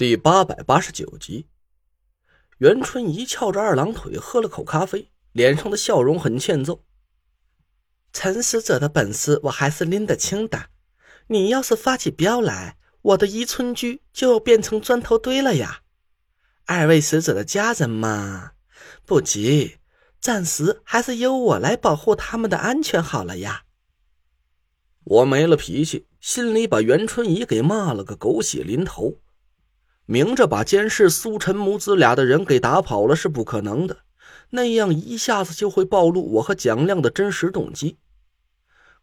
第八百八十九集，袁春怡翘着二郎腿喝了口咖啡，脸上的笑容很欠揍。陈死者的本事我还是拎得清的，你要是发起飙来，我的宜春居就变成砖头堆了呀！二位死者的家人嘛，不急，暂时还是由我来保护他们的安全好了呀。我没了脾气，心里把袁春怡给骂了个狗血淋头。明着把监视苏晨母子俩的人给打跑了是不可能的，那样一下子就会暴露我和蒋亮的真实动机。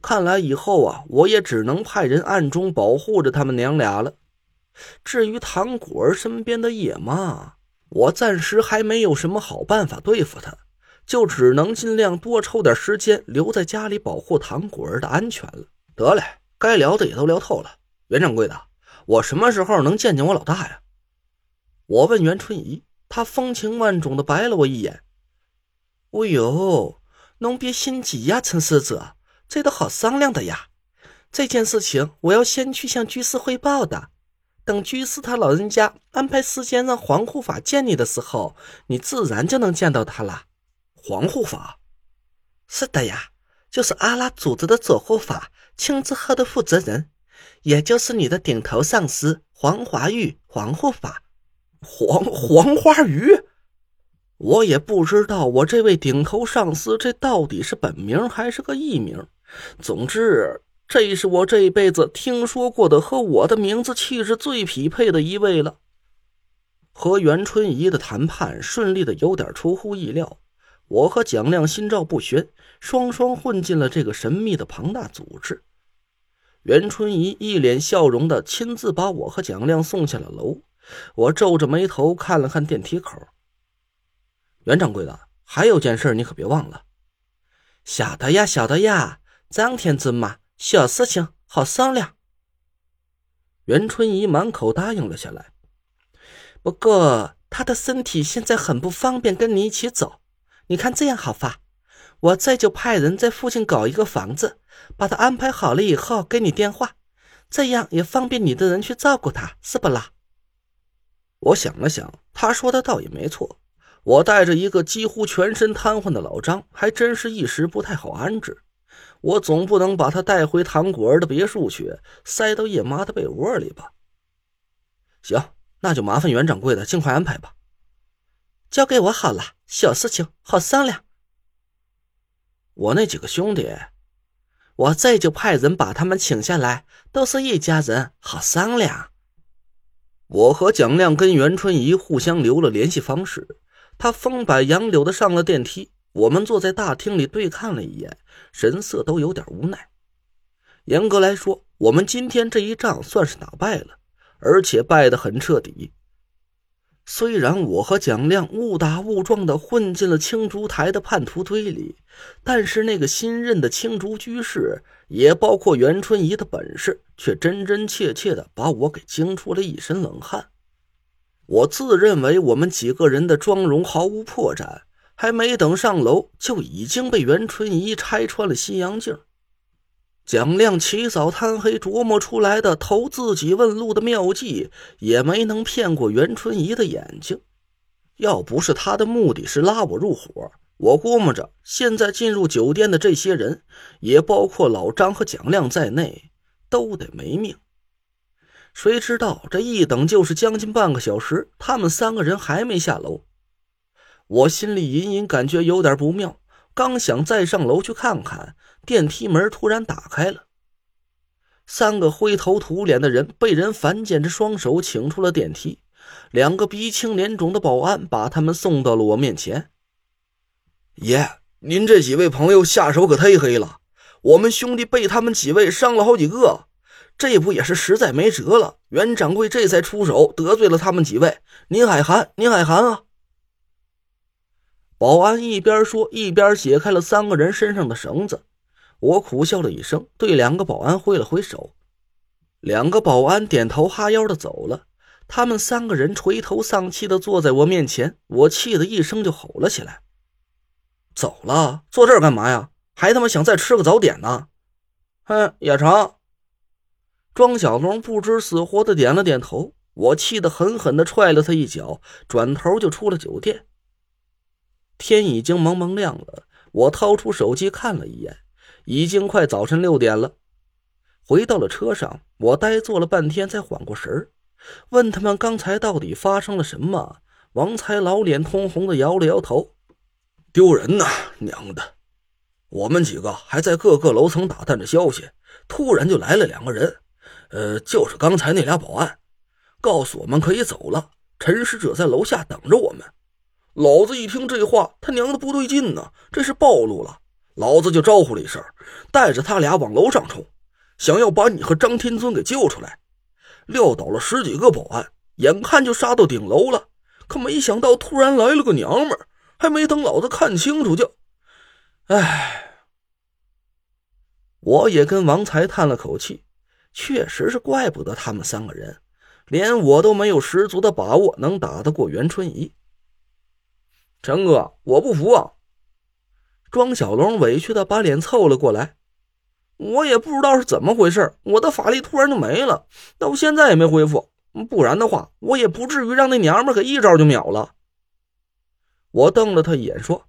看来以后啊，我也只能派人暗中保护着他们娘俩了。至于唐果儿身边的野妈，我暂时还没有什么好办法对付她，就只能尽量多抽点时间留在家里保护唐果儿的安全了。得嘞，该聊的也都聊透了。袁掌柜的，我什么时候能见见我老大呀？我问袁春怡，她风情万种的白了我一眼。哦呦，侬别心急呀，陈使者，这都好商量的呀。这件事情我要先去向居士汇报的，等居士他老人家安排时间让黄护法见你的时候，你自然就能见到他了。黄护法？是的呀，就是阿拉组织的左护法，青之鹤的负责人，也就是你的顶头上司黄华玉，黄护法。黄黄花鱼，我也不知道我这位顶头上司这到底是本名还是个艺名。总之，这是我这辈子听说过的和我的名字气质最匹配的一位了。和袁春怡的谈判顺利的有点出乎意料，我和蒋亮心照不宣，双双混进了这个神秘的庞大组织。袁春怡一脸笑容的亲自把我和蒋亮送下了楼。我皱着眉头看了看电梯口。袁掌柜的，还有件事你可别忘了。晓得呀，晓得呀，张天尊嘛，小事情好商量。袁春怡满口答应了下来。不过他的身体现在很不方便跟你一起走，你看这样好发，我这就派人在附近搞一个房子，把他安排好了以后给你电话，这样也方便你的人去照顾他，是不啦？我想了想，他说的倒也没错。我带着一个几乎全身瘫痪的老张，还真是一时不太好安置。我总不能把他带回唐果儿的别墅去，塞到叶妈的被窝里吧？行，那就麻烦袁掌柜的尽快安排吧。交给我好了，小事情好商量。我那几个兄弟，我这就派人把他们请下来，都是一家人，好商量。我和蒋亮跟袁春怡互相留了联系方式，他风摆杨柳的上了电梯。我们坐在大厅里对看了一眼，神色都有点无奈。严格来说，我们今天这一仗算是打败了，而且败得很彻底。虽然我和蒋亮误打误撞的混进了青竹台的叛徒堆里，但是那个新任的青竹居士，也包括袁春怡的本事，却真真切切的把我给惊出了一身冷汗。我自认为我们几个人的妆容毫无破绽，还没等上楼，就已经被袁春怡拆穿了西洋镜。蒋亮起早贪黑琢磨出来的投自己问路的妙计，也没能骗过袁春怡的眼睛。要不是他的目的是拉我入伙，我估摸着现在进入酒店的这些人，也包括老张和蒋亮在内，都得没命。谁知道这一等就是将近半个小时，他们三个人还没下楼。我心里隐隐感觉有点不妙。刚想再上楼去看看，电梯门突然打开了。三个灰头土脸的人被人反剪着双手请出了电梯，两个鼻青脸肿的保安把他们送到了我面前。爷，您这几位朋友下手可忒黑了，我们兄弟被他们几位伤了好几个，这不也是实在没辙了？袁掌柜这才出手得罪了他们几位，您海涵，您海涵啊！保安一边说，一边解开了三个人身上的绳子。我苦笑了一声，对两个保安挥了挥手。两个保安点头哈腰的走了。他们三个人垂头丧气的坐在我面前，我气得一声就吼了起来：“走了，坐这儿干嘛呀？还他妈想再吃个早点呢？”哼，也成。庄小龙不知死活的点了点头。我气得狠狠的踹了他一脚，转头就出了酒店。天已经蒙蒙亮了，我掏出手机看了一眼，已经快早晨六点了。回到了车上，我呆坐了半天，才缓过神儿，问他们刚才到底发生了什么。王才老脸通红的摇了摇头：“丢人呐，娘的！我们几个还在各个楼层打探着消息，突然就来了两个人，呃，就是刚才那俩保安，告诉我们可以走了，陈使者在楼下等着我们。”老子一听这话，他娘的不对劲呢！这是暴露了。老子就招呼了一声，带着他俩往楼上冲，想要把你和张天尊给救出来。撂倒了十几个保安，眼看就杀到顶楼了，可没想到突然来了个娘们儿，还没等老子看清楚就……唉，我也跟王才叹了口气，确实是怪不得他们三个人，连我都没有十足的把握能打得过袁春怡。陈哥，我不服啊！庄小龙委屈的把脸凑了过来。我也不知道是怎么回事，我的法力突然就没了，到现在也没恢复。不然的话，我也不至于让那娘们给一招就秒了。我瞪了他一眼，说：“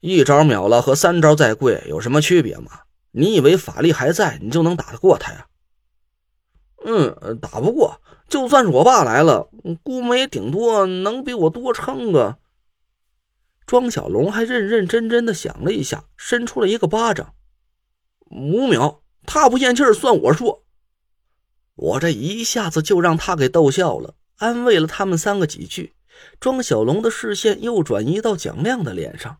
一招秒了和三招再贵有什么区别吗？你以为法力还在，你就能打得过他呀？”嗯，打不过。就算是我爸来了，估摸也顶多能比我多撑个。庄小龙还认认真真的想了一下，伸出了一个巴掌。五秒，他不咽气儿，算我输。我这一下子就让他给逗笑了，安慰了他们三个几句。庄小龙的视线又转移到蒋亮的脸上。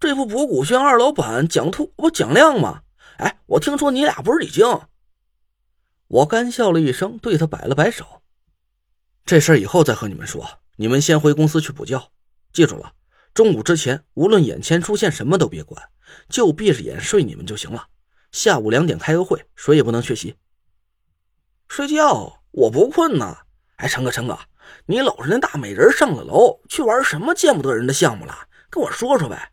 这不博古轩二老板蒋兔不蒋亮吗？哎，我听说你俩不是已经……我干笑了一声，对他摆了摆手。这事儿以后再和你们说，你们先回公司去补觉。记住了，中午之前无论眼前出现什么都别管，就闭着眼睡你们就行了。下午两点开个会，谁也不能缺席。睡觉？我不困呐。哎，陈哥，陈哥，你搂着那大美人上了楼，去玩什么见不得人的项目了？跟我说说呗。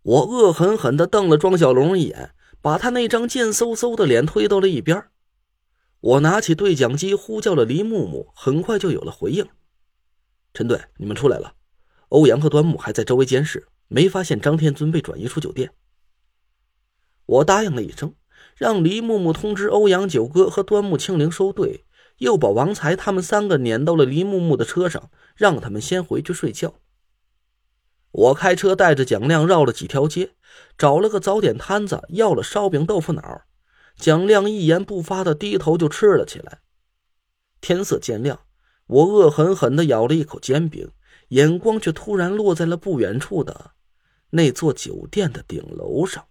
我恶狠狠地瞪了庄小龙一眼，把他那张贱嗖嗖的脸推到了一边。我拿起对讲机呼叫了黎木木，很快就有了回应。陈队，你们出来了。欧阳和端木还在周围监视，没发现张天尊被转移出酒店。我答应了一声，让黎木木通知欧阳九哥和端木清灵收队，又把王才他们三个撵到了黎木木的车上，让他们先回去睡觉。我开车带着蒋亮绕了几条街，找了个早点摊子，要了烧饼豆腐脑。蒋亮一言不发的低头就吃了起来。天色渐亮。我恶狠狠地咬了一口煎饼，眼光却突然落在了不远处的那座酒店的顶楼上。